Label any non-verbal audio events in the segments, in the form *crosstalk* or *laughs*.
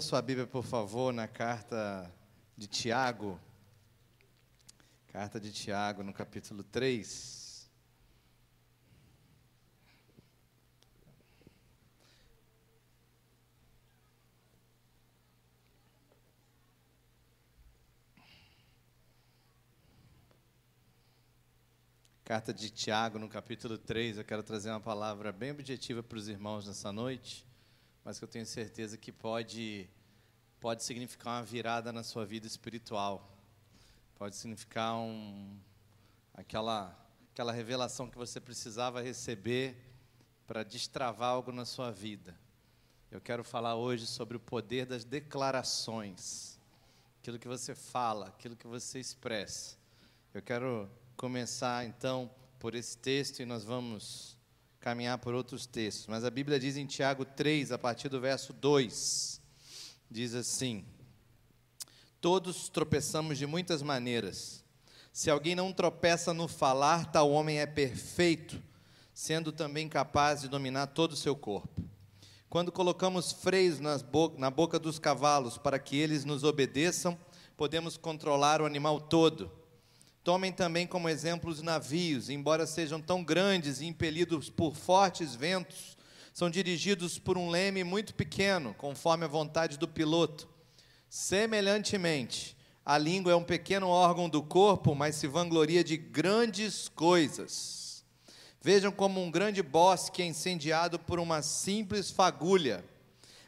Sua Bíblia, por favor, na carta de Tiago. Carta de Tiago, no capítulo 3. Carta de Tiago, no capítulo 3, eu quero trazer uma palavra bem objetiva para os irmãos nessa noite mas que eu tenho certeza que pode, pode significar uma virada na sua vida espiritual. Pode significar um, aquela, aquela revelação que você precisava receber para destravar algo na sua vida. Eu quero falar hoje sobre o poder das declarações, aquilo que você fala, aquilo que você expressa. Eu quero começar então por esse texto e nós vamos caminhar por outros textos, mas a Bíblia diz em Tiago 3, a partir do verso 2, diz assim: Todos tropeçamos de muitas maneiras. Se alguém não tropeça no falar, tal homem é perfeito, sendo também capaz de dominar todo o seu corpo. Quando colocamos freios bo na boca dos cavalos para que eles nos obedeçam, podemos controlar o animal todo. Tomem também como exemplo os navios, embora sejam tão grandes e impelidos por fortes ventos, são dirigidos por um leme muito pequeno, conforme a vontade do piloto. Semelhantemente, a língua é um pequeno órgão do corpo, mas se vangloria de grandes coisas. Vejam como um grande bosque é incendiado por uma simples fagulha.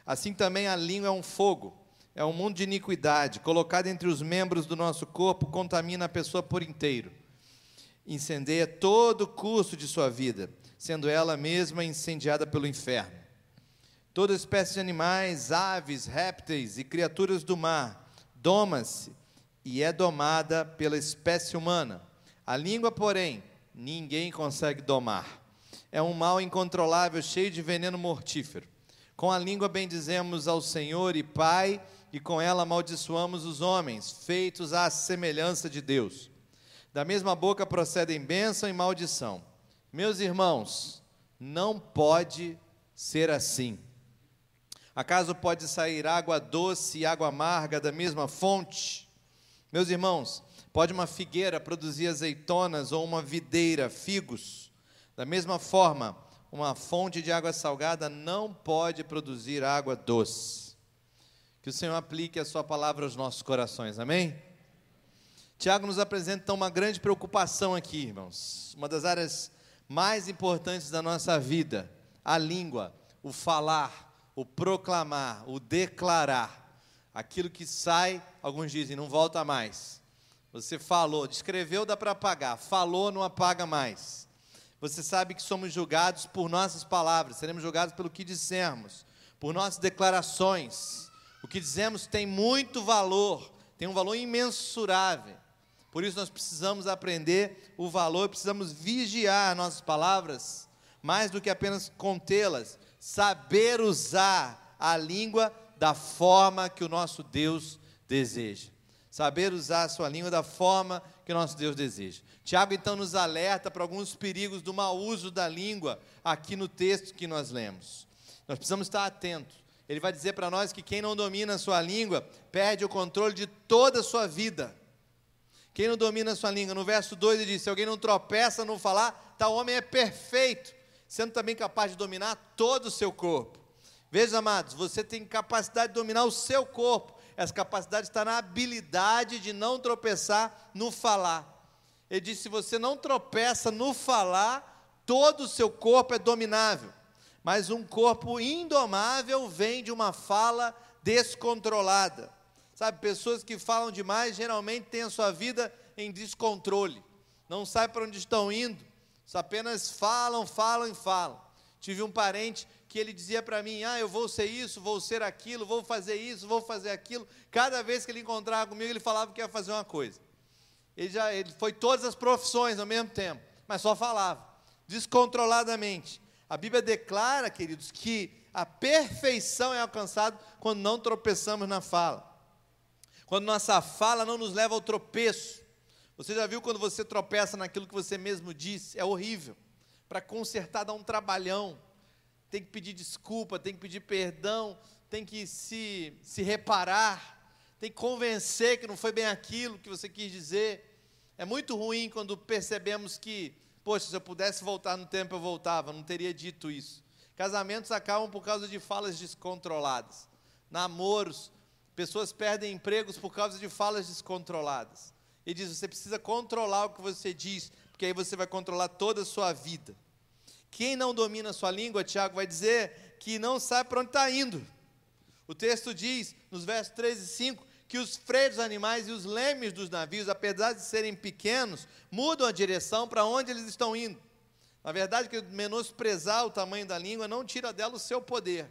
Assim também a língua é um fogo é um mundo de iniquidade, colocado entre os membros do nosso corpo, contamina a pessoa por inteiro. Incendeia todo o curso de sua vida, sendo ela mesma incendiada pelo inferno. Toda espécie de animais, aves, répteis e criaturas do mar doma-se e é domada pela espécie humana. A língua, porém, ninguém consegue domar. É um mal incontrolável, cheio de veneno mortífero. Com a língua bendizemos ao Senhor e Pai e com ela amaldiçoamos os homens, feitos à semelhança de Deus. Da mesma boca procedem bênção e maldição. Meus irmãos, não pode ser assim. Acaso pode sair água doce e água amarga da mesma fonte? Meus irmãos, pode uma figueira produzir azeitonas ou uma videira figos? Da mesma forma, uma fonte de água salgada não pode produzir água doce. Que o Senhor aplique a Sua palavra aos nossos corações, amém? Tiago nos apresenta então uma grande preocupação aqui, irmãos. Uma das áreas mais importantes da nossa vida, a língua, o falar, o proclamar, o declarar. Aquilo que sai, alguns dizem, não volta mais. Você falou, descreveu, dá para apagar. Falou, não apaga mais. Você sabe que somos julgados por nossas palavras, seremos julgados pelo que dissermos, por nossas declarações. O que dizemos tem muito valor, tem um valor imensurável. Por isso nós precisamos aprender o valor, precisamos vigiar nossas palavras, mais do que apenas contê-las, saber usar a língua da forma que o nosso Deus deseja. Saber usar a sua língua da forma que o nosso Deus deseja. Tiago então nos alerta para alguns perigos do mau uso da língua aqui no texto que nós lemos. Nós precisamos estar atentos ele vai dizer para nós que quem não domina a sua língua perde o controle de toda a sua vida. Quem não domina a sua língua, no verso 2 ele diz: se alguém não tropeça no falar, tal homem é perfeito, sendo também capaz de dominar todo o seu corpo. Veja, amados, você tem capacidade de dominar o seu corpo. Essa capacidade está na habilidade de não tropeçar no falar. Ele diz: se você não tropeça no falar, todo o seu corpo é dominável mas um corpo indomável vem de uma fala descontrolada. Sabe, pessoas que falam demais geralmente têm a sua vida em descontrole, não sabem para onde estão indo, só apenas falam, falam e falam. Tive um parente que ele dizia para mim: Ah, eu vou ser isso, vou ser aquilo, vou fazer isso, vou fazer aquilo. Cada vez que ele encontrava comigo, ele falava que ia fazer uma coisa. Ele já ele foi todas as profissões ao mesmo tempo, mas só falava, descontroladamente. A Bíblia declara, queridos, que a perfeição é alcançada quando não tropeçamos na fala. Quando nossa fala não nos leva ao tropeço. Você já viu quando você tropeça naquilo que você mesmo disse? É horrível. Para consertar dá um trabalhão. Tem que pedir desculpa, tem que pedir perdão. tem que se, se reparar, tem que convencer que não foi bem aquilo que você quis dizer. É muito ruim quando percebemos que, poxa, se eu pudesse voltar no tempo eu voltava, não teria dito isso. Casamentos acabam por causa de falas descontroladas. Namoros, pessoas perdem empregos por causa de falas descontroladas. Ele diz: você precisa controlar o que você diz, porque aí você vai controlar toda a sua vida. Quem não domina a sua língua, Tiago vai dizer que não sabe para onde está indo. O texto diz, nos versos 3 e 5, que os freios dos animais e os lemes dos navios, apesar de serem pequenos, mudam a direção para onde eles estão indo. Na verdade, que menosprezar o tamanho da língua não tira dela o seu poder.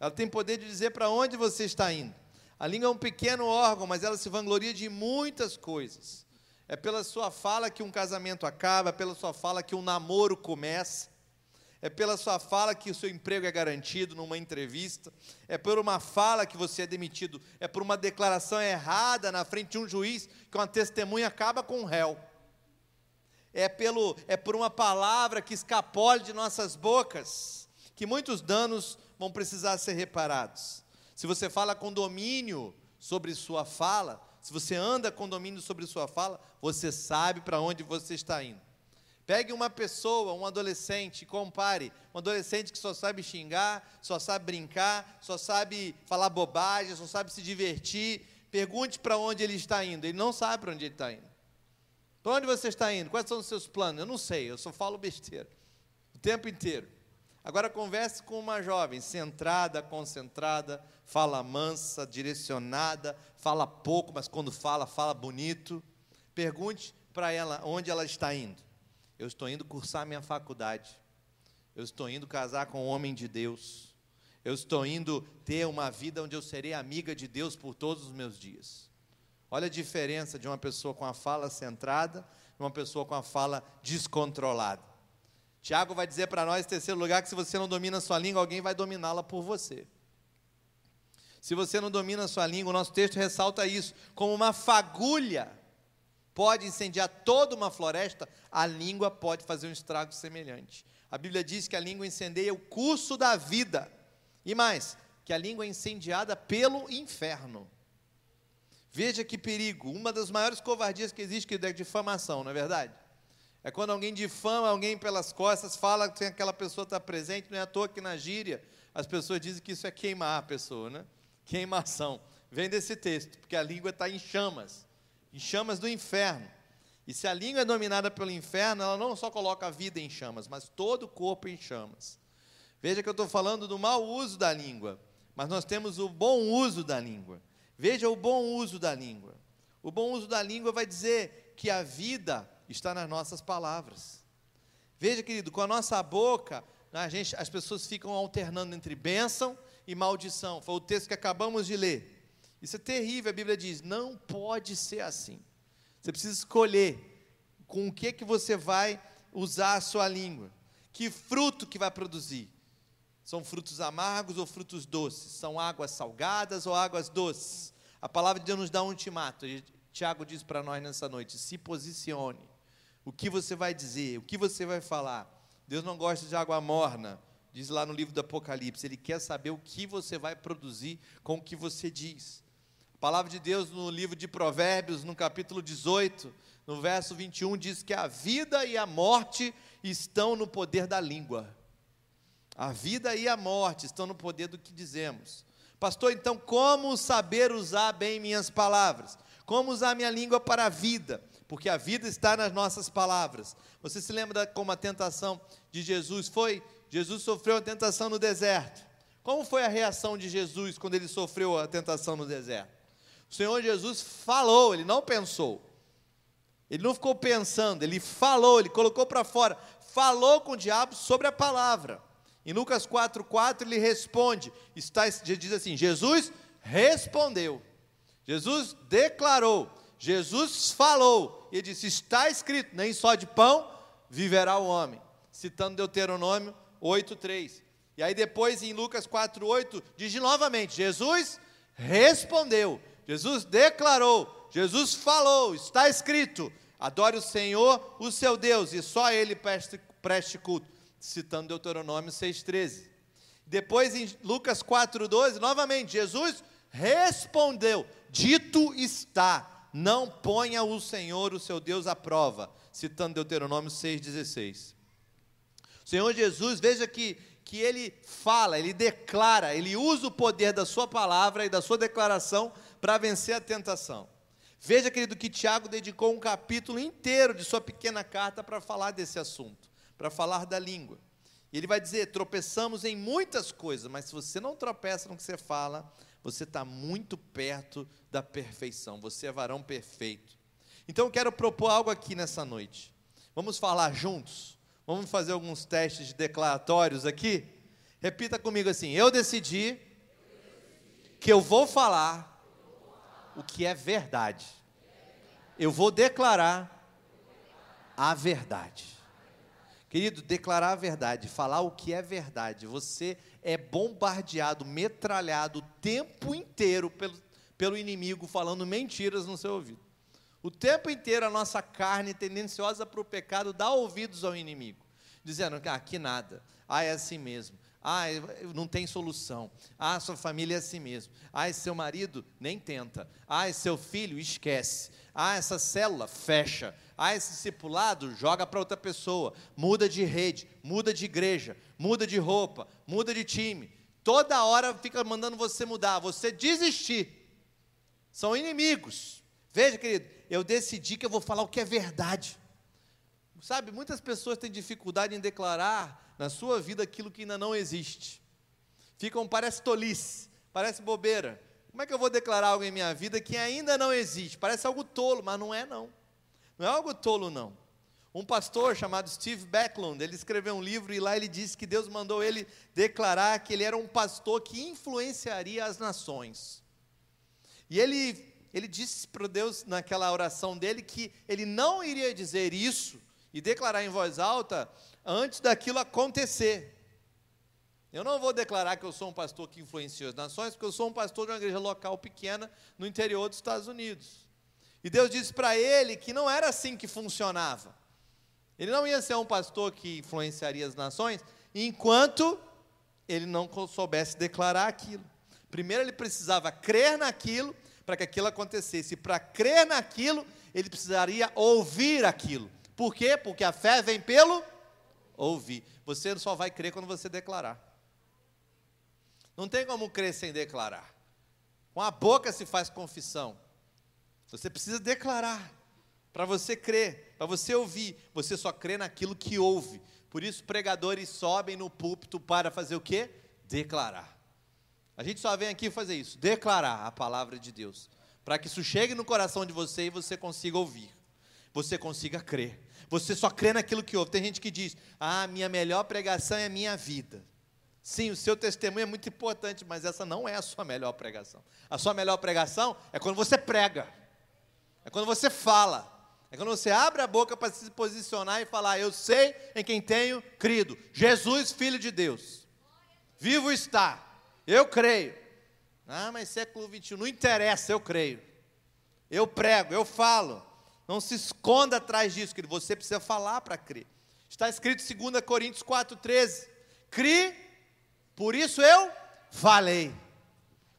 Ela tem poder de dizer para onde você está indo. A língua é um pequeno órgão, mas ela se vangloria de muitas coisas. É pela sua fala que um casamento acaba, é pela sua fala que um namoro começa, é pela sua fala que o seu emprego é garantido numa entrevista, é por uma fala que você é demitido, é por uma declaração errada na frente de um juiz que uma testemunha acaba com um réu. É, pelo, é por uma palavra que escapole de nossas bocas que muitos danos vão precisar ser reparados. Se você fala com domínio sobre sua fala, se você anda com domínio sobre sua fala, você sabe para onde você está indo. Pegue uma pessoa, um adolescente, compare. Um adolescente que só sabe xingar, só sabe brincar, só sabe falar bobagem, só sabe se divertir. Pergunte para onde ele está indo. Ele não sabe para onde ele está indo. Para onde você está indo? Quais são os seus planos? Eu não sei, eu só falo besteira. O tempo inteiro. Agora converse com uma jovem centrada, concentrada, fala mansa, direcionada, fala pouco, mas quando fala, fala bonito. Pergunte para ela onde ela está indo. Eu estou indo cursar minha faculdade. Eu estou indo casar com um homem de Deus. Eu estou indo ter uma vida onde eu serei amiga de Deus por todos os meus dias. Olha a diferença de uma pessoa com a fala centrada e uma pessoa com a fala descontrolada. Tiago vai dizer para nós, em terceiro lugar, que se você não domina a sua língua, alguém vai dominá-la por você. Se você não domina a sua língua, o nosso texto ressalta isso, como uma fagulha pode incendiar toda uma floresta, a língua pode fazer um estrago semelhante. A Bíblia diz que a língua incendeia o curso da vida. E mais, que a língua é incendiada pelo inferno. Veja que perigo, uma das maiores covardias que existe que é a difamação, não é verdade? É quando alguém difama alguém pelas costas, fala que aquela pessoa está presente, não é à toa que na gíria as pessoas dizem que isso é queimar a pessoa, né? Queimação. Vem desse texto, porque a língua está em chamas em chamas do inferno. E se a língua é dominada pelo inferno, ela não só coloca a vida em chamas, mas todo o corpo em chamas. Veja que eu estou falando do mau uso da língua, mas nós temos o bom uso da língua. Veja o bom uso da língua. O bom uso da língua vai dizer que a vida está nas nossas palavras. Veja, querido, com a nossa boca, a gente, as pessoas ficam alternando entre bênção e maldição. Foi o texto que acabamos de ler. Isso é terrível, a Bíblia diz, não pode ser assim. Você precisa escolher com o que que você vai usar a sua língua. Que fruto que vai produzir? São frutos amargos ou frutos doces? São águas salgadas ou águas doces? A palavra de Deus nos dá um ultimato. Tiago diz para nós nessa noite: se posicione. O que você vai dizer? O que você vai falar? Deus não gosta de água morna, diz lá no livro do Apocalipse. Ele quer saber o que você vai produzir com o que você diz. A palavra de Deus no livro de Provérbios, no capítulo 18, no verso 21, diz que a vida e a morte estão no poder da língua. A vida e a morte estão no poder do que dizemos. Pastor, então como saber usar bem minhas palavras? Como usar minha língua para a vida? Porque a vida está nas nossas palavras. Você se lembra como a tentação de Jesus foi? Jesus sofreu a tentação no deserto. Como foi a reação de Jesus quando ele sofreu a tentação no deserto? O Senhor Jesus falou, ele não pensou. Ele não ficou pensando, ele falou, ele colocou para fora, falou com o diabo sobre a palavra. Em Lucas 4,4 ele responde, está, diz assim: Jesus respondeu, Jesus declarou, Jesus falou, e disse: está escrito, nem só de pão viverá o homem, citando Deuteronômio 8,3. E aí depois em Lucas 4,8 diz novamente: Jesus respondeu, Jesus declarou, Jesus falou, está escrito: adore o Senhor, o seu Deus, e só Ele preste, preste culto, citando Deuteronômio 6,13. Depois em Lucas 4,12, novamente, Jesus respondeu: Dito está, não ponha o Senhor, o seu Deus, à prova, citando Deuteronômio 6,16. O Senhor Jesus, veja que, que ele fala, ele declara, ele usa o poder da sua palavra e da sua declaração para vencer a tentação. Veja, querido, que Tiago dedicou um capítulo inteiro de sua pequena carta para falar desse assunto, para falar da língua. E ele vai dizer: tropeçamos em muitas coisas, mas se você não tropeça no que você fala, você está muito perto da perfeição, você é varão perfeito. Então eu quero propor algo aqui nessa noite. Vamos falar juntos? Vamos fazer alguns testes declaratórios aqui? Repita comigo assim: eu decidi que eu vou falar o que é verdade. Eu vou declarar a verdade. Querido, declarar a verdade, falar o que é verdade. Você é bombardeado, metralhado o tempo inteiro pelo, pelo inimigo falando mentiras no seu ouvido. O tempo inteiro a nossa carne tendenciosa para o pecado dá ouvidos ao inimigo, dizendo que ah, aqui nada, ah, é assim mesmo, ah, não tem solução. Ah, sua família é assim mesmo. Ah, seu marido nem tenta. Ah, seu filho esquece. Ah, essa célula fecha. Ah, esse discipulado joga para outra pessoa. Muda de rede, muda de igreja, muda de roupa, muda de time. Toda hora fica mandando você mudar, você desistir. São inimigos. Veja, querido, eu decidi que eu vou falar o que é verdade. Sabe, muitas pessoas têm dificuldade em declarar na sua vida aquilo que ainda não existe. Ficam, parece tolice, parece bobeira. Como é que eu vou declarar algo em minha vida que ainda não existe? Parece algo tolo, mas não é não. Não é algo tolo não. Um pastor chamado Steve Backlund, ele escreveu um livro e lá ele disse que Deus mandou ele declarar que ele era um pastor que influenciaria as nações. E ele ele disse para Deus naquela oração dele que ele não iria dizer isso e declarar em voz alta antes daquilo acontecer. Eu não vou declarar que eu sou um pastor que influencia as nações, porque eu sou um pastor de uma igreja local pequena no interior dos Estados Unidos. E Deus disse para ele que não era assim que funcionava. Ele não ia ser um pastor que influenciaria as nações enquanto ele não soubesse declarar aquilo. Primeiro ele precisava crer naquilo para que aquilo acontecesse. E para crer naquilo, ele precisaria ouvir aquilo. Por quê? Porque a fé vem pelo ouvir. Você só vai crer quando você declarar. Não tem como crer sem declarar. Com a boca se faz confissão. Você precisa declarar para você crer, para você ouvir. Você só crê naquilo que ouve. Por isso pregadores sobem no púlpito para fazer o quê? Declarar. A gente só vem aqui fazer isso, declarar a palavra de Deus, para que isso chegue no coração de você e você consiga ouvir. Você consiga crer. Você só crê naquilo que ouve. Tem gente que diz: Ah, minha melhor pregação é a minha vida. Sim, o seu testemunho é muito importante, mas essa não é a sua melhor pregação. A sua melhor pregação é quando você prega, é quando você fala, é quando você abre a boca para se posicionar e falar: Eu sei em quem tenho crido. Jesus, Filho de Deus. Vivo está. Eu creio. Ah, mas século 21, não interessa, eu creio. Eu prego, eu falo. Não se esconda atrás disso, que você precisa falar para crer. Está escrito em 2 Coríntios 4,13: Cri, por isso eu falei.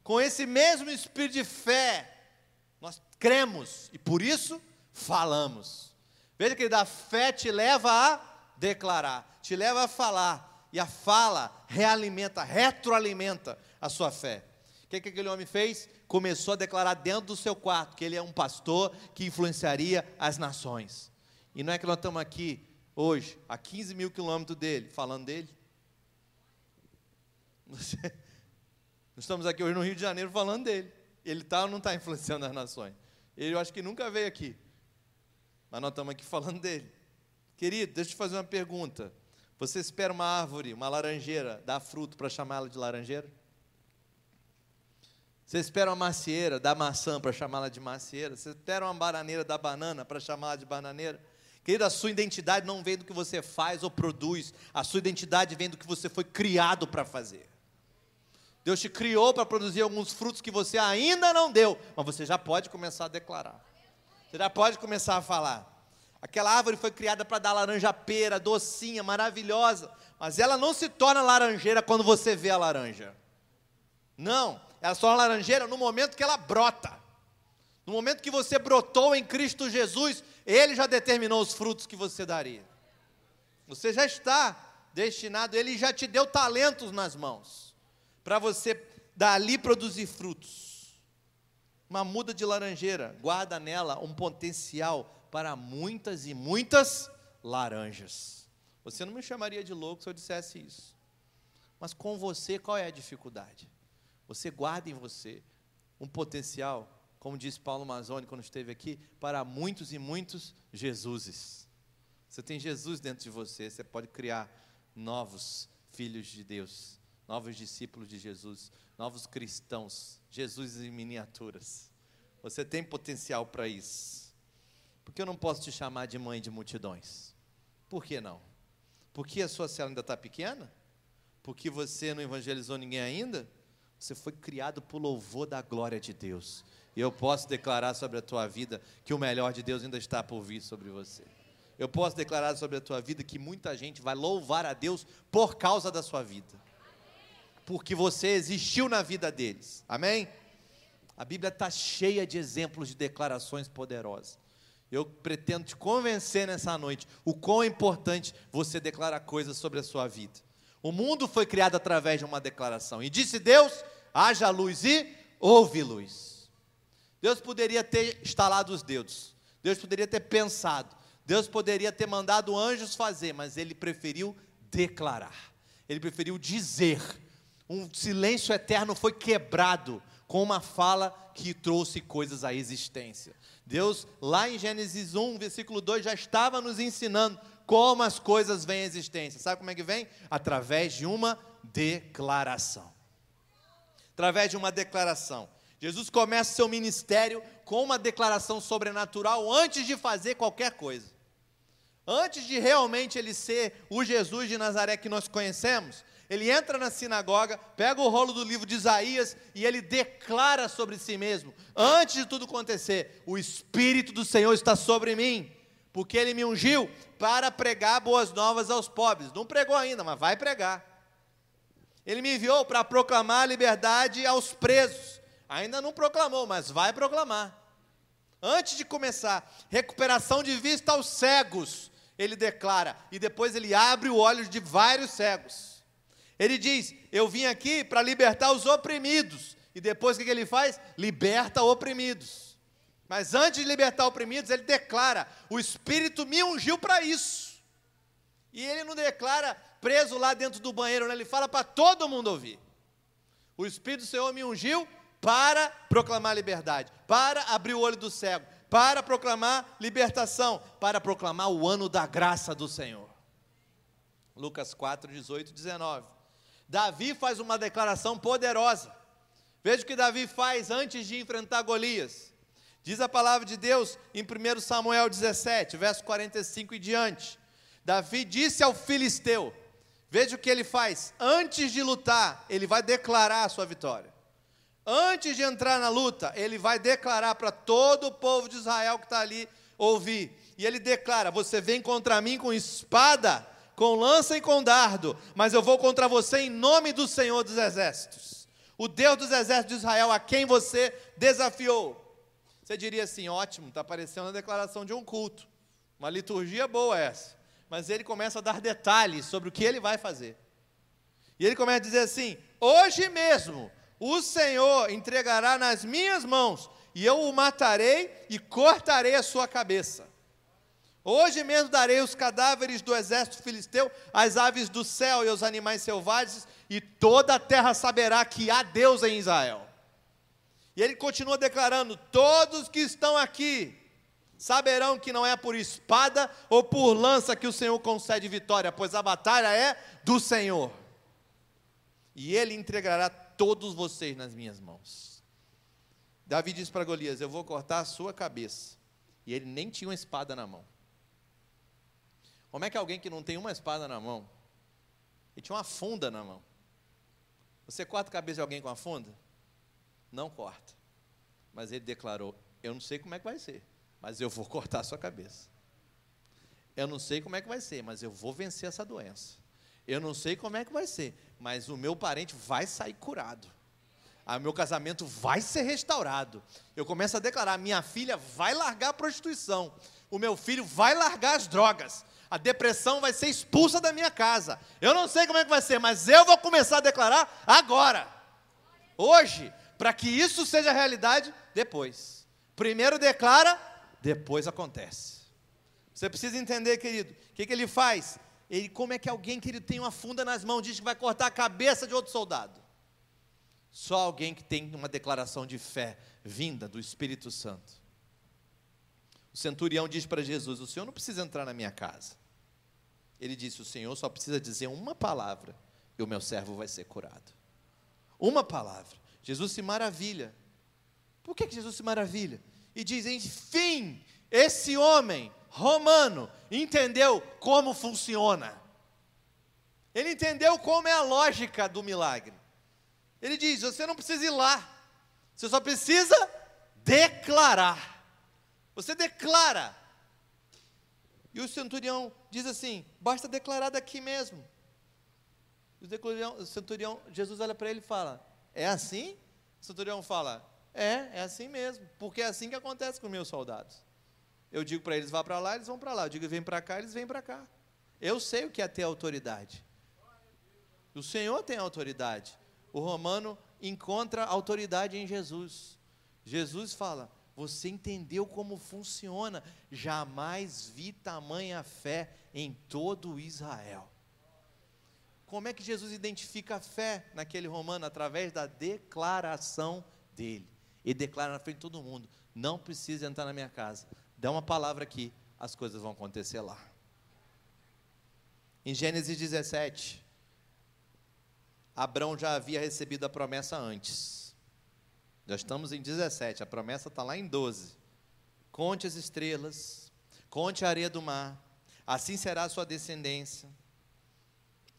Com esse mesmo espírito de fé, nós cremos e por isso falamos. Veja que a fé te leva a declarar, te leva a falar, e a fala realimenta, retroalimenta a sua fé. O que, que aquele homem fez? Começou a declarar dentro do seu quarto que ele é um pastor que influenciaria as nações. E não é que nós estamos aqui hoje, a 15 mil quilômetros dele, falando dele. Nós estamos aqui hoje no Rio de Janeiro falando dele. Ele está ou não está influenciando as nações? Ele eu acho que nunca veio aqui. Mas nós estamos aqui falando dele. Querido, deixa eu te fazer uma pergunta. Você espera uma árvore, uma laranjeira, dar fruto para chamá-la de laranjeira? Você espera uma macieira da maçã para chamá-la de macieira. Você espera uma bananeira da banana para chamá-la de bananeira. Querido, a sua identidade não vem do que você faz ou produz. A sua identidade vem do que você foi criado para fazer. Deus te criou para produzir alguns frutos que você ainda não deu, mas você já pode começar a declarar. Você já pode começar a falar. Aquela árvore foi criada para dar laranja pera, docinha, maravilhosa, mas ela não se torna laranjeira quando você vê a laranja. Não, ela se torna laranjeira no momento que ela brota. No momento que você brotou em Cristo Jesus, Ele já determinou os frutos que você daria. Você já está destinado, Ele já te deu talentos nas mãos, para você dali produzir frutos. Uma muda de laranjeira, guarda nela um potencial para muitas e muitas laranjas. Você não me chamaria de louco se eu dissesse isso. Mas com você, qual é a dificuldade? Você guarda em você um potencial, como disse Paulo Mazzoni quando esteve aqui, para muitos e muitos Jesuses. Você tem Jesus dentro de você, você pode criar novos filhos de Deus, novos discípulos de Jesus, novos cristãos, Jesus em miniaturas. Você tem potencial para isso. Por que eu não posso te chamar de mãe de multidões? Por que não? Porque a sua célula ainda está pequena? Porque você não evangelizou ninguém ainda? Você foi criado por louvor da glória de Deus. E eu posso declarar sobre a tua vida que o melhor de Deus ainda está por vir sobre você. Eu posso declarar sobre a tua vida que muita gente vai louvar a Deus por causa da sua vida. Porque você existiu na vida deles. Amém? A Bíblia está cheia de exemplos de declarações poderosas. Eu pretendo te convencer nessa noite o quão importante você declarar coisas sobre a sua vida. O mundo foi criado através de uma declaração. E disse Deus: haja luz e houve luz. Deus poderia ter instalado os dedos. Deus poderia ter pensado. Deus poderia ter mandado anjos fazer, mas ele preferiu declarar. Ele preferiu dizer. Um silêncio eterno foi quebrado com uma fala que trouxe coisas à existência. Deus, lá em Gênesis 1, versículo 2, já estava nos ensinando como as coisas vêm à existência. Sabe como é que vem? Através de uma declaração. Através de uma declaração. Jesus começa seu ministério com uma declaração sobrenatural antes de fazer qualquer coisa. Antes de realmente ele ser o Jesus de Nazaré que nós conhecemos, ele entra na sinagoga, pega o rolo do livro de Isaías e ele declara sobre si mesmo, antes de tudo acontecer: O Espírito do Senhor está sobre mim, porque ele me ungiu para pregar boas novas aos pobres. Não pregou ainda, mas vai pregar. Ele me enviou para proclamar a liberdade aos presos. Ainda não proclamou, mas vai proclamar. Antes de começar, recuperação de vista aos cegos, ele declara, e depois ele abre o olho de vários cegos. Ele diz: Eu vim aqui para libertar os oprimidos. E depois o que ele faz? Liberta oprimidos. Mas antes de libertar oprimidos, ele declara: O Espírito me ungiu para isso. E ele não declara preso lá dentro do banheiro, né? ele fala para todo mundo ouvir. O Espírito do Senhor me ungiu para proclamar liberdade, para abrir o olho do cego, para proclamar libertação, para proclamar o ano da graça do Senhor. Lucas 4, 18 19. Davi faz uma declaração poderosa. Veja o que Davi faz antes de enfrentar Golias. Diz a palavra de Deus em 1 Samuel 17, verso 45 e diante. Davi disse ao filisteu: Veja o que ele faz. Antes de lutar, ele vai declarar a sua vitória. Antes de entrar na luta, ele vai declarar para todo o povo de Israel que está ali ouvir. E ele declara: Você vem contra mim com espada com lança e com dardo, mas eu vou contra você em nome do Senhor dos Exércitos, o Deus dos Exércitos de Israel, a quem você desafiou. Você diria assim: ótimo, está parecendo a declaração de um culto, uma liturgia boa essa. Mas ele começa a dar detalhes sobre o que ele vai fazer. E ele começa a dizer assim: hoje mesmo o Senhor entregará nas minhas mãos, e eu o matarei e cortarei a sua cabeça. Hoje mesmo darei os cadáveres do exército filisteu às aves do céu e aos animais selvagens, e toda a terra saberá que há Deus em Israel. E ele continua declarando: todos que estão aqui saberão que não é por espada ou por lança que o Senhor concede vitória, pois a batalha é do Senhor. E ele entregará todos vocês nas minhas mãos. Davi disse para Golias: Eu vou cortar a sua cabeça. E ele nem tinha uma espada na mão. Como é que alguém que não tem uma espada na mão, e tinha uma funda na mão, você corta a cabeça de alguém com a funda? Não corta. Mas ele declarou: Eu não sei como é que vai ser, mas eu vou *laughs* cortar a sua cabeça. Eu não sei como é que vai ser, mas eu vou vencer essa doença. Eu não sei como é que vai ser, mas o meu parente vai sair curado. O ah, meu casamento vai ser restaurado. Eu começo a declarar: minha filha vai largar a prostituição. O meu filho vai largar as drogas. A depressão vai ser expulsa da minha casa. Eu não sei como é que vai ser, mas eu vou começar a declarar agora. Hoje, para que isso seja realidade depois. Primeiro declara, depois acontece. Você precisa entender, querido, o que, que ele faz? Ele, como é que alguém, querido, tem uma funda nas mãos, diz que vai cortar a cabeça de outro soldado? Só alguém que tem uma declaração de fé vinda do Espírito Santo. O centurião diz para Jesus: O senhor não precisa entrar na minha casa. Ele disse: O senhor só precisa dizer uma palavra e o meu servo vai ser curado. Uma palavra. Jesus se maravilha. Por que, que Jesus se maravilha? E diz: Enfim, esse homem romano entendeu como funciona. Ele entendeu como é a lógica do milagre. Ele diz: você não precisa ir lá, você só precisa declarar. Você declara. E o centurião diz assim: basta declarar daqui mesmo. O, centurião, o centurião Jesus olha para ele e fala: É assim? O centurião fala: É, é assim mesmo, porque é assim que acontece com meus soldados. Eu digo para eles: vá para lá, eles vão para lá. Eu digo: vem para cá, eles vêm para cá. Eu sei o que é ter autoridade. O Senhor tem autoridade o romano encontra autoridade em Jesus. Jesus fala: Você entendeu como funciona? Jamais vi tamanha fé em todo Israel. Como é que Jesus identifica a fé naquele romano? Através da declaração dele. Ele declara na frente de todo mundo: Não precisa entrar na minha casa. Dá uma palavra aqui, as coisas vão acontecer lá. Em Gênesis 17, Abraão já havia recebido a promessa antes. Já estamos em 17, a promessa está lá em 12. Conte as estrelas, conte a areia do mar, assim será a sua descendência.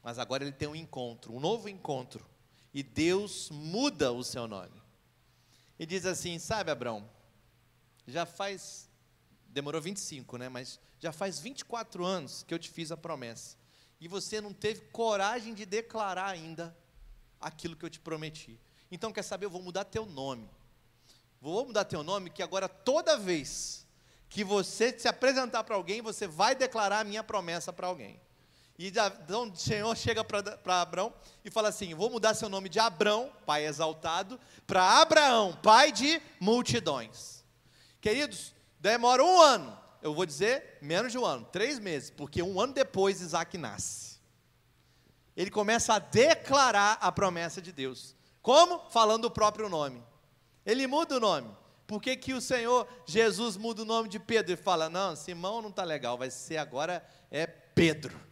Mas agora ele tem um encontro, um novo encontro. E Deus muda o seu nome. E diz assim: Sabe, Abraão, já faz, demorou 25, né? Mas já faz 24 anos que eu te fiz a promessa. E você não teve coragem de declarar ainda aquilo que eu te prometi. Então, quer saber? Eu vou mudar teu nome. Vou mudar teu nome, que agora toda vez que você se apresentar para alguém, você vai declarar a minha promessa para alguém. E então o Senhor chega para Abraão e fala assim: Vou mudar seu nome de Abrão, pai exaltado, para Abraão, pai de multidões. Queridos, demora um ano, eu vou dizer menos de um ano, três meses, porque um ano depois Isaac nasce ele começa a declarar a promessa de Deus. Como? Falando o próprio nome. Ele muda o nome. Por que, que o Senhor Jesus muda o nome de Pedro e fala: Não, Simão não está legal, vai ser agora é Pedro.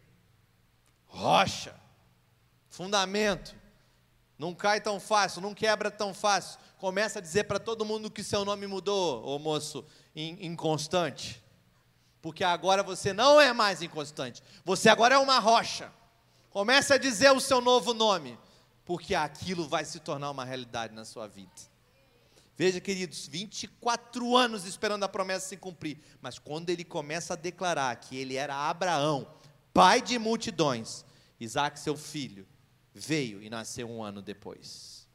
Rocha, fundamento, não cai tão fácil, não quebra tão fácil. Começa a dizer para todo mundo que seu nome mudou, ô moço inconstante. Porque agora você não é mais inconstante, você agora é uma rocha. Comece a dizer o seu novo nome, porque aquilo vai se tornar uma realidade na sua vida. Veja, queridos, 24 anos esperando a promessa se cumprir, mas quando ele começa a declarar que ele era Abraão, pai de multidões, Isaac, seu filho, veio e nasceu um ano depois.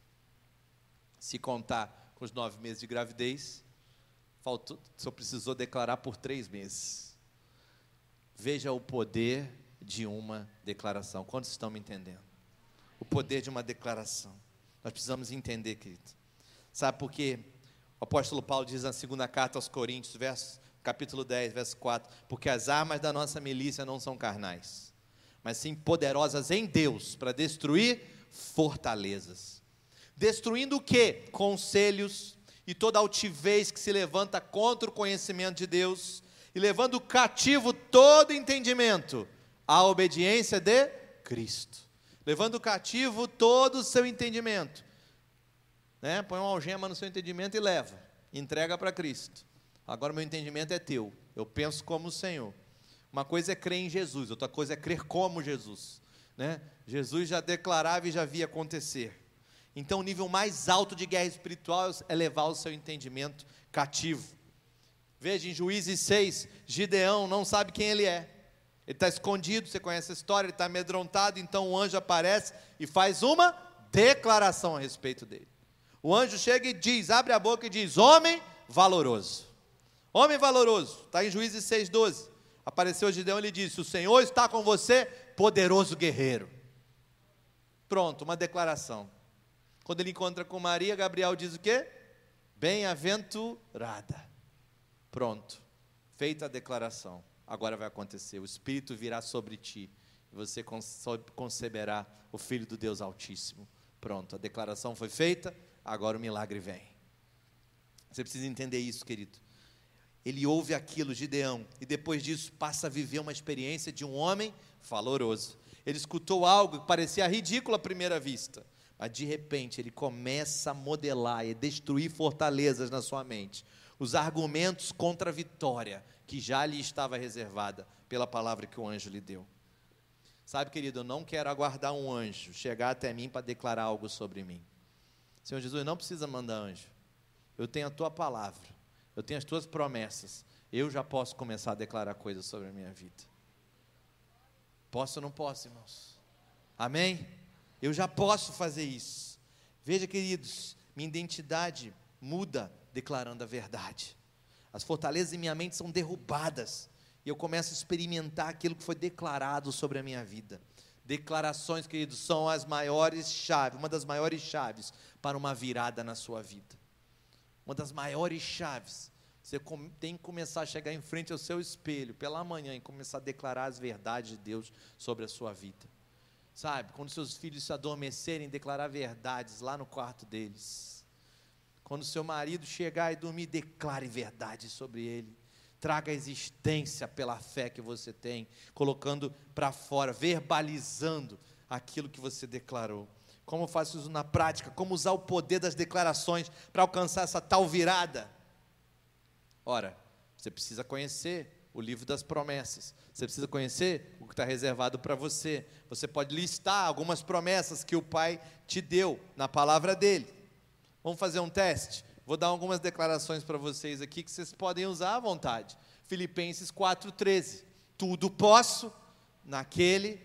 Se contar com os nove meses de gravidez, faltou, só precisou declarar por três meses. Veja o poder de uma declaração. Quantos estão me entendendo? O poder de uma declaração. Nós precisamos entender, querido. Sabe por quê? O apóstolo Paulo diz na segunda carta aos Coríntios, verso, capítulo 10, verso 4: Porque as armas da nossa milícia não são carnais, mas sim poderosas em Deus para destruir fortalezas. Destruindo o que? Conselhos e toda altivez que se levanta contra o conhecimento de Deus, e levando cativo todo entendimento a obediência de Cristo, levando cativo todo o seu entendimento. Né? Põe uma algema no seu entendimento e leva, entrega para Cristo. Agora meu entendimento é teu, eu penso como o Senhor. Uma coisa é crer em Jesus, outra coisa é crer como Jesus. Né? Jesus já declarava e já via acontecer. Então, o nível mais alto de guerra espiritual é levar o seu entendimento cativo. Veja em Juízes 6, Gideão não sabe quem ele é. Ele está escondido, você conhece a história, ele está amedrontado, então o anjo aparece e faz uma declaração a respeito dele. O anjo chega e diz, abre a boca e diz: Homem valoroso. Homem valoroso, está em Juízes 6,12. Apareceu Gideão e ele disse: O Senhor está com você, poderoso guerreiro. Pronto, uma declaração. Quando ele encontra com Maria, Gabriel diz o quê? Bem-aventurada. Pronto, feita a declaração. Agora vai acontecer: o Espírito virá sobre ti e você conceberá o Filho do Deus Altíssimo. Pronto, a declaração foi feita, agora o milagre vem. Você precisa entender isso, querido. Ele ouve aquilo, Gideão, e depois disso passa a viver uma experiência de um homem valoroso. Ele escutou algo que parecia ridículo à primeira vista, mas de repente ele começa a modelar e destruir fortalezas na sua mente, os argumentos contra a vitória que já lhe estava reservada pela palavra que o anjo lhe deu. Sabe, querido, eu não quero aguardar um anjo chegar até mim para declarar algo sobre mim. Senhor Jesus, não precisa mandar anjo. Eu tenho a tua palavra, eu tenho as tuas promessas. Eu já posso começar a declarar coisas sobre a minha vida. Posso ou não posso, irmãos? Amém? Eu já posso fazer isso. Veja, queridos, minha identidade muda declarando a verdade. As fortalezas em minha mente são derrubadas. E eu começo a experimentar aquilo que foi declarado sobre a minha vida. Declarações, queridos, são as maiores chaves, uma das maiores chaves para uma virada na sua vida. Uma das maiores chaves. Você tem que começar a chegar em frente ao seu espelho pela manhã e começar a declarar as verdades de Deus sobre a sua vida. Sabe, quando seus filhos se adormecerem, declarar verdades lá no quarto deles quando seu marido chegar e dormir, declare verdade sobre ele. Traga a existência pela fé que você tem, colocando para fora, verbalizando aquilo que você declarou. Como faço isso na prática? Como usar o poder das declarações para alcançar essa tal virada? Ora, você precisa conhecer o livro das promessas. Você precisa conhecer o que está reservado para você. Você pode listar algumas promessas que o Pai te deu na palavra dele. Vamos fazer um teste? Vou dar algumas declarações para vocês aqui que vocês podem usar à vontade. Filipenses 4,13. Tudo posso naquele.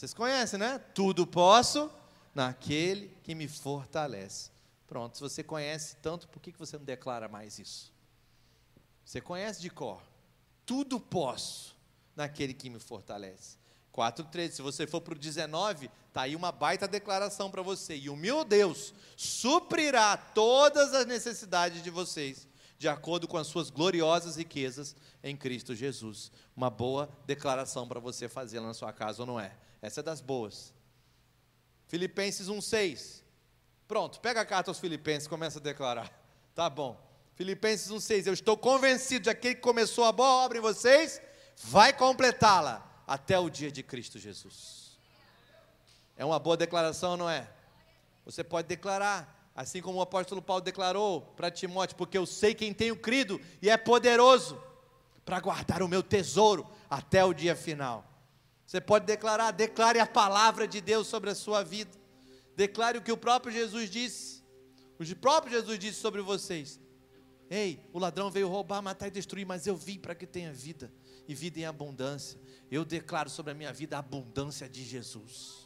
Vocês conhecem, né? Tudo posso naquele que me fortalece. Pronto, se você conhece tanto, por que você não declara mais isso? Você conhece de cor. Tudo posso naquele que me fortalece. 4,13. Se você for para o 19, está aí uma baita declaração para você. E o meu Deus suprirá todas as necessidades de vocês, de acordo com as suas gloriosas riquezas em Cristo Jesus. Uma boa declaração para você fazer na sua casa, ou não é? Essa é das boas. Filipenses 1,6. Pronto, pega a carta aos Filipenses começa a declarar. *laughs* Tá bom. Filipenses 1,6. Eu estou convencido de que aquele que começou a boa obra em vocês vai completá-la até o dia de Cristo Jesus. É uma boa declaração, não é? Você pode declarar, assim como o apóstolo Paulo declarou para Timóteo, porque eu sei quem tenho crido e é poderoso para guardar o meu tesouro até o dia final. Você pode declarar, declare a palavra de Deus sobre a sua vida. Declare o que o próprio Jesus disse. O próprio Jesus disse sobre vocês. Ei, o ladrão veio roubar, matar e destruir, mas eu vim para que tenha vida e vida em abundância. Eu declaro sobre a minha vida a abundância de Jesus.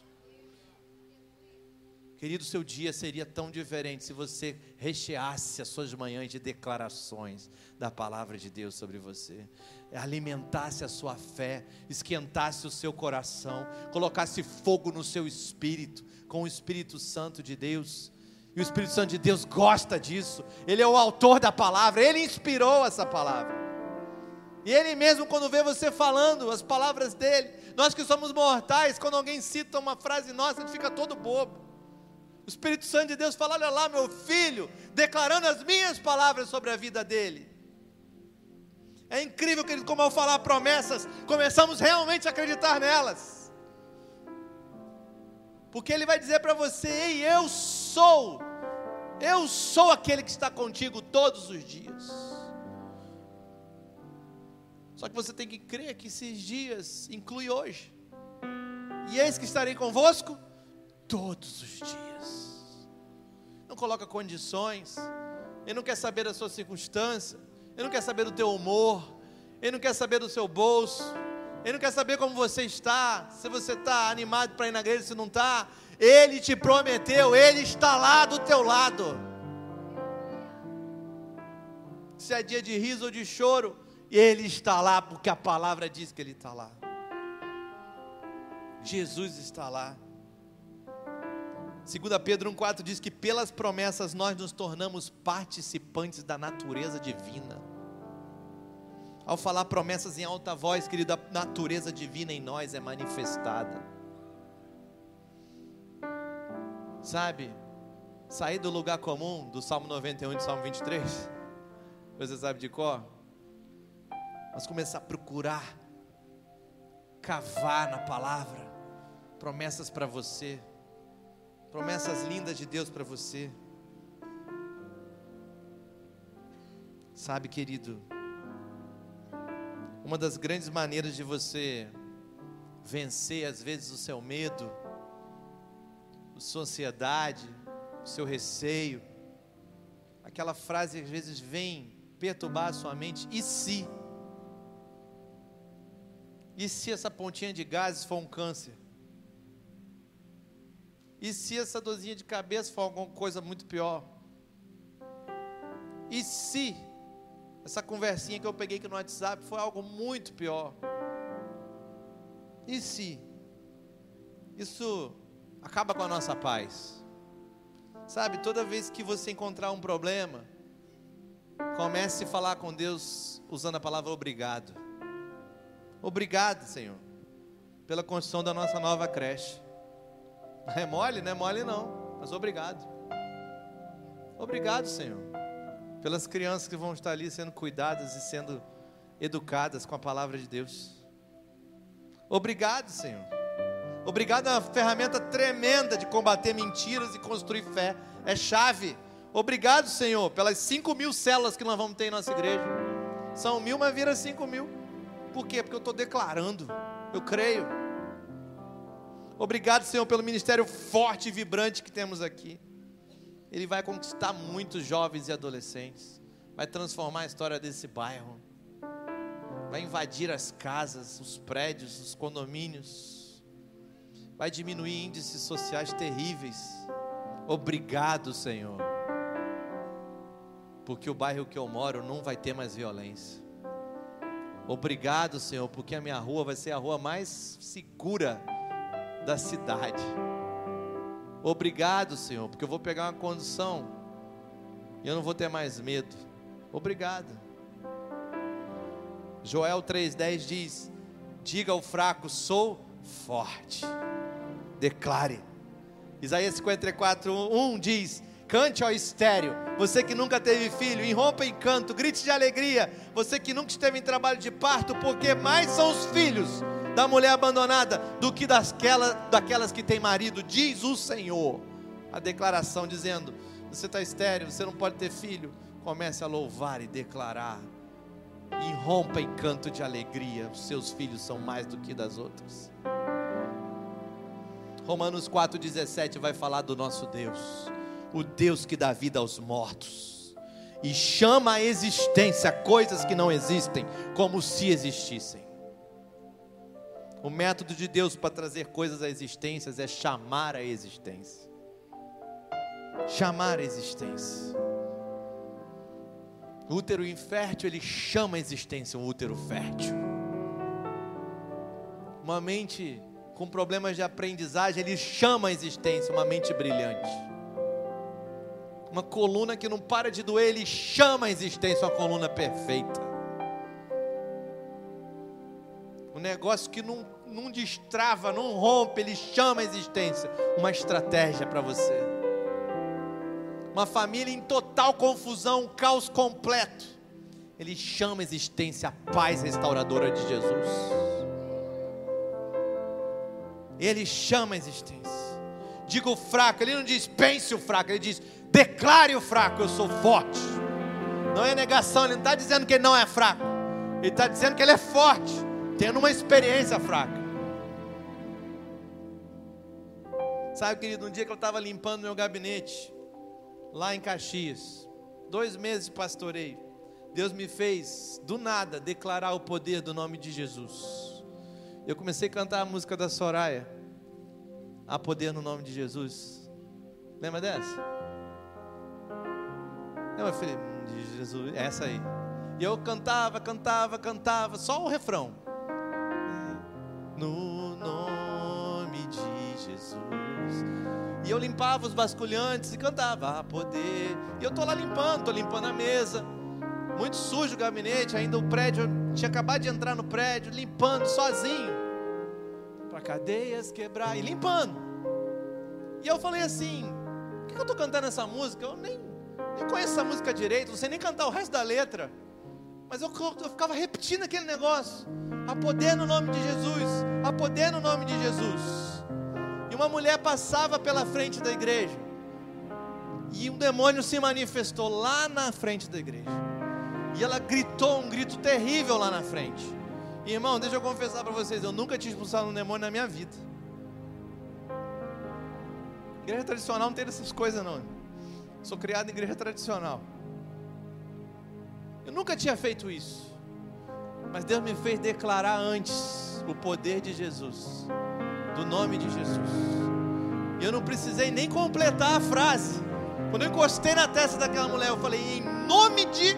Querido, seu dia seria tão diferente se você recheasse as suas manhãs de declarações da palavra de Deus sobre você, alimentasse a sua fé, esquentasse o seu coração, colocasse fogo no seu espírito, com o Espírito Santo de Deus. E o Espírito Santo de Deus gosta disso, ele é o autor da palavra, ele inspirou essa palavra. E Ele mesmo, quando vê você falando as palavras dele, nós que somos mortais, quando alguém cita uma frase nossa, a gente fica todo bobo. O Espírito Santo de Deus fala: Olha lá, meu filho, declarando as minhas palavras sobre a vida dele. É incrível, querido, como ao falar promessas, começamos realmente a acreditar nelas. Porque Ele vai dizer para você: Ei, eu sou, eu sou aquele que está contigo todos os dias. Só que você tem que crer que esses dias inclui hoje. E eis que estarei convosco todos os dias. Não coloca condições. Ele não quer saber da sua circunstância. Ele não quer saber do teu humor. Ele não quer saber do seu bolso. Ele não quer saber como você está, se você está animado para ir na igreja, se não está. Ele te prometeu, Ele está lá do teu lado. Se é dia de riso ou de choro, Ele está lá, porque a palavra diz que Ele está lá. Jesus está lá. 2 Pedro 1,4 diz que pelas promessas nós nos tornamos participantes da natureza divina. Ao falar promessas em alta voz, querido, a natureza divina em nós é manifestada. Sabe, sair do lugar comum, do Salmo 91 e do Salmo 23, *laughs* você sabe de cor? Mas começar a procurar, cavar na palavra, promessas para você, promessas lindas de Deus para você. Sabe, querido, uma das grandes maneiras de você vencer, às vezes, o seu medo, a sua ansiedade, o seu receio, aquela frase às vezes vem perturbar a sua mente, e se? E se essa pontinha de gases for um câncer? E se essa dorzinha de cabeça for alguma coisa muito pior? E se essa conversinha que eu peguei aqui no WhatsApp foi algo muito pior. E se isso acaba com a nossa paz? Sabe, toda vez que você encontrar um problema, comece a falar com Deus usando a palavra obrigado. Obrigado, Senhor, pela construção da nossa nova creche. *laughs* É mole, não é mole não, mas obrigado. Obrigado, Senhor pelas crianças que vão estar ali sendo cuidadas e sendo educadas com a palavra de Deus. Obrigado, Senhor. Obrigado é uma ferramenta tremenda de combater mentiras e construir fé. É chave. Obrigado, Senhor, pelas 5 mil células que nós vamos ter em nossa igreja. São mil, mas vira 5 mil. Por quê? Porque eu estou declarando. Eu creio. Obrigado, Senhor, pelo ministério forte e vibrante que temos aqui. Ele vai conquistar muitos jovens e adolescentes, vai transformar a história desse bairro, vai invadir as casas, os prédios, os condomínios, vai diminuir índices sociais terríveis. Obrigado, Senhor, porque o bairro que eu moro não vai ter mais violência. Obrigado, Senhor, porque a minha rua vai ser a rua mais segura da cidade. Obrigado, Senhor, porque eu vou pegar uma condição e eu não vou ter mais medo. Obrigado. Joel 3,10 diz: Diga ao fraco, sou forte. Declare. Isaías 54, 1 diz: Cante ao estéreo, você que nunca teve filho, irrompa em canto, grite de alegria, você que nunca esteve em trabalho de parto, porque mais são os filhos da mulher abandonada do que daquela, daquelas que têm marido, diz o Senhor. A declaração dizendo: você está estéreo, você não pode ter filho. Comece a louvar e declarar. E rompa em canto de alegria. Os seus filhos são mais do que das outras. Romanos 4,17 vai falar do nosso Deus, o Deus que dá vida aos mortos e chama à existência coisas que não existem como se existissem. O método de Deus para trazer coisas à existência é chamar a existência. Chamar a existência. O útero infértil, ele chama a existência um útero fértil. Uma mente com problemas de aprendizagem, ele chama a existência uma mente brilhante. Uma coluna que não para de doer, ele chama a existência uma coluna perfeita. Um negócio que não não destrava, não rompe, ele chama a existência uma estratégia para você. Uma família em total confusão, um caos completo. Ele chama a existência a paz restauradora de Jesus. Ele chama a existência. Diga o fraco, ele não diz pense o fraco, ele diz declare o fraco, eu sou forte. Não é negação, ele não está dizendo que ele não é fraco, ele está dizendo que ele é forte, tendo uma experiência fraca. Sabe, querido, um dia que eu estava limpando meu gabinete, lá em Caxias, dois meses de pastoreio, Deus me fez, do nada, declarar o poder do nome de Jesus. Eu comecei a cantar a música da Soraya. Há poder no nome de Jesus. Lembra dessa? Eu falei, Jesus, essa aí. E eu cantava, cantava, cantava, só o refrão. No nome de Jesus. E eu limpava os basculhantes e cantava, há poder. E eu tô lá limpando, tô limpando a mesa. Muito sujo o gabinete, ainda o prédio, tinha acabado de entrar no prédio, limpando sozinho. Para cadeias quebrar e limpando. E eu falei assim: por que eu estou cantando essa música? Eu nem, nem conheço essa música direito, não sei nem cantar o resto da letra. Mas eu, eu ficava repetindo aquele negócio. Há poder no nome de Jesus, há poder no nome de Jesus. E uma mulher passava pela frente da igreja. E um demônio se manifestou lá na frente da igreja. E ela gritou um grito terrível lá na frente. E, irmão, deixa eu confessar para vocês, eu nunca tinha expulsado um demônio na minha vida. Igreja tradicional não tem essas coisas não. Sou criado em igreja tradicional. Eu nunca tinha feito isso. Mas Deus me fez declarar antes o poder de Jesus, do nome de Jesus. E eu não precisei nem completar a frase. Quando eu encostei na testa daquela mulher, eu falei, em nome de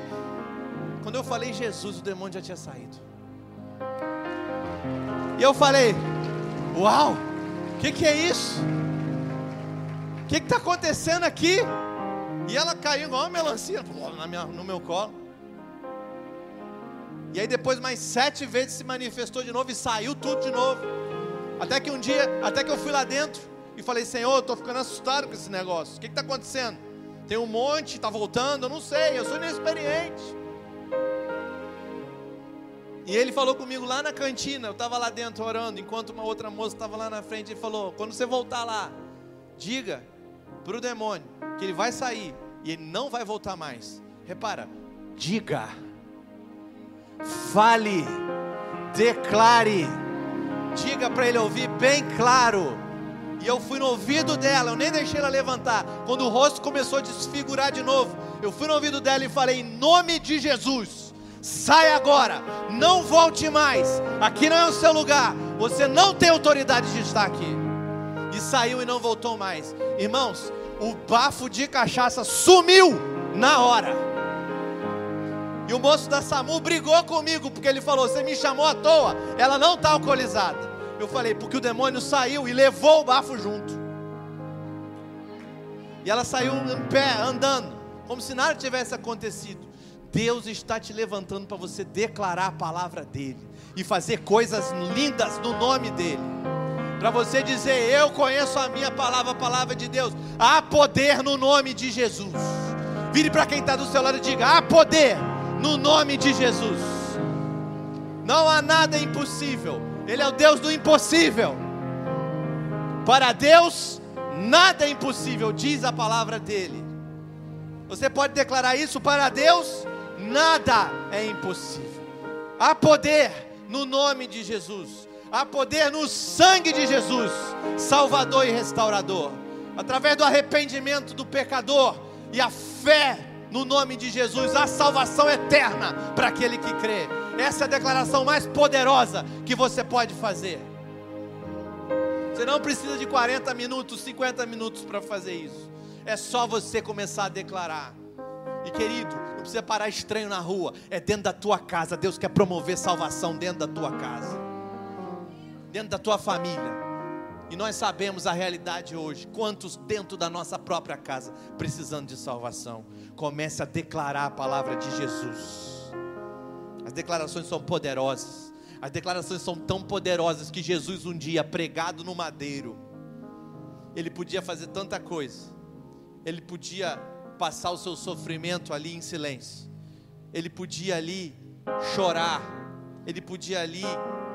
quando eu falei Jesus, o demônio já tinha saído. E eu falei: Uau, o que, que é isso? O que está acontecendo aqui? E ela caiu igual uma melancia minha, no meu colo. E aí depois mais sete vezes se manifestou de novo e saiu tudo de novo. Até que um dia, até que eu fui lá dentro e falei, Senhor, eu estou ficando assustado com esse negócio. O que está acontecendo? Tem um monte, está voltando, eu não sei, eu sou inexperiente. E ele falou comigo lá na cantina, eu estava lá dentro orando, enquanto uma outra moça estava lá na frente e falou: quando você voltar lá, diga para o demônio que ele vai sair e ele não vai voltar mais. Repara, diga, fale, declare, diga para ele ouvir bem claro. E eu fui no ouvido dela, eu nem deixei ela levantar. Quando o rosto começou a desfigurar de novo, eu fui no ouvido dela e falei: em nome de Jesus Sai agora, não volte mais. Aqui não é o seu lugar. Você não tem autoridade de estar aqui. Saiu e não voltou mais. Irmãos, o bafo de cachaça sumiu na hora. E o moço da SAMU brigou comigo, porque ele falou: Você me chamou à toa, ela não está alcoolizada. Eu falei: Porque o demônio saiu e levou o bafo junto. E ela saiu em pé, andando, como se nada tivesse acontecido. Deus está te levantando para você declarar a palavra dEle e fazer coisas lindas no nome dEle. Para você dizer, eu conheço a minha palavra, a palavra de Deus. Há poder no nome de Jesus. Vire para quem está do seu lado e diga: há poder no nome de Jesus. Não há nada impossível. Ele é o Deus do impossível. Para Deus, nada é impossível, diz a palavra dele. Você pode declarar isso para Deus? nada é impossível. Há poder no nome de Jesus, há poder no sangue de Jesus, Salvador e restaurador. Através do arrependimento do pecador e a fé no nome de Jesus, há salvação eterna para aquele que crê. Essa é a declaração mais poderosa que você pode fazer. Você não precisa de 40 minutos, 50 minutos para fazer isso. É só você começar a declarar. E querido, não precisa parar estranho na rua, é dentro da tua casa. Deus quer promover salvação dentro da tua casa, dentro da tua família. E nós sabemos a realidade hoje. Quantos dentro da nossa própria casa precisando de salvação? Comece a declarar a palavra de Jesus. As declarações são poderosas. As declarações são tão poderosas que Jesus, um dia pregado no madeiro, ele podia fazer tanta coisa. Ele podia passar o seu sofrimento ali em silêncio. Ele podia ali chorar. Ele podia ali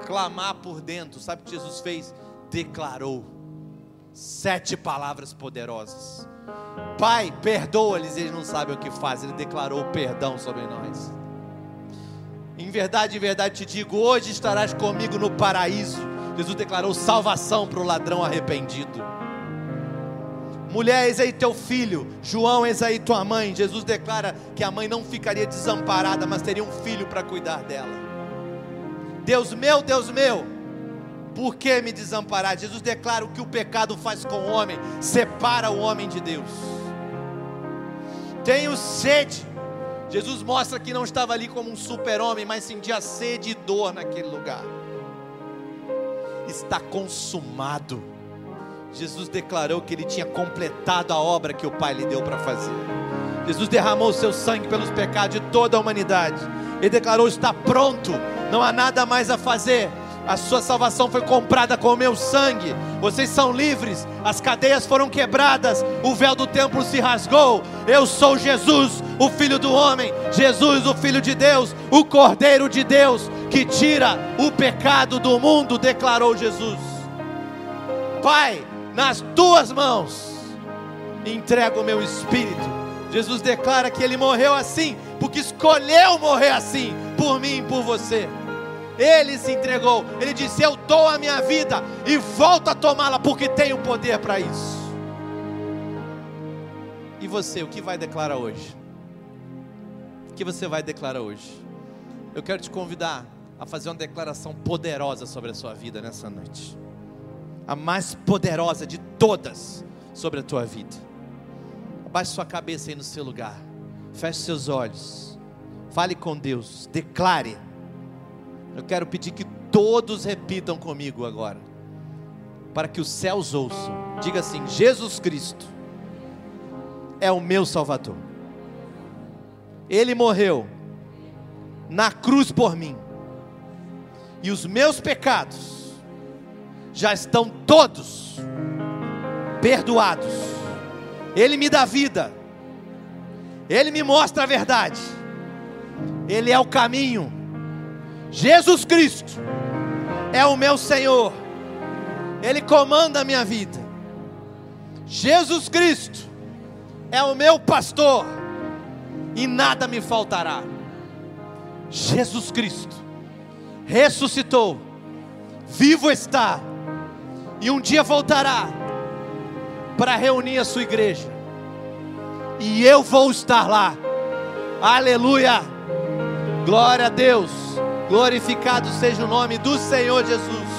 clamar por dentro. Sabe o que Jesus fez? Declarou sete palavras poderosas. Pai, perdoa-lhes, eles não sabem o que fazem. Ele declarou perdão sobre nós. Em verdade, em verdade te digo: hoje estarás comigo no paraíso. Jesus declarou salvação para o ladrão arrependido. Mulher, eis aí teu filho. João, eis aí tua mãe. Jesus declara que a mãe não ficaria desamparada, mas teria um filho para cuidar dela. Deus meu, Deus meu, Por que me desamparar? Jesus declara o que o pecado faz com o homem, separa o homem de Deus. Tenho sede. Jesus mostra que não estava ali como um super-homem, mas sentia sede e dor naquele lugar. Está consumado. Jesus declarou que ele tinha completado a obra que o Pai lhe deu para fazer. Jesus derramou seu sangue pelos pecados de toda a humanidade. Ele declarou: está pronto, não há nada mais a fazer. A sua salvação foi comprada com o meu sangue. Vocês são livres. As cadeias foram quebradas. O véu do templo se rasgou. Eu sou Jesus, o Filho do Homem. Jesus, o Filho de Deus. O Cordeiro de Deus que tira o pecado do mundo, declarou Jesus. Pai, nas tuas mãos entrego o meu espírito. Jesus declara que ele morreu assim, porque escolheu morrer assim, por mim e por você. Ele se entregou, ele disse: Eu dou a minha vida e volto a tomá-la, porque tenho poder para isso. E você, o que vai declarar hoje? O que você vai declarar hoje? Eu quero te convidar a fazer uma declaração poderosa sobre a sua vida nessa noite a mais poderosa de todas sobre a tua vida. Abaixe sua cabeça aí no seu lugar. Feche seus olhos. Fale com Deus. Declare. Eu quero pedir que todos repitam comigo agora. Para que os céus ouçam. Diga assim: Jesus Cristo é o meu Salvador. Ele morreu na cruz por mim. E os meus pecados já estão todos perdoados. Ele me dá vida, Ele me mostra a verdade, Ele é o caminho. Jesus Cristo é o meu Senhor, Ele comanda a minha vida. Jesus Cristo é o meu pastor, e nada me faltará. Jesus Cristo ressuscitou, vivo está e um dia voltará para reunir a sua igreja. E eu vou estar lá. Aleluia! Glória a Deus. Glorificado seja o nome do Senhor Jesus.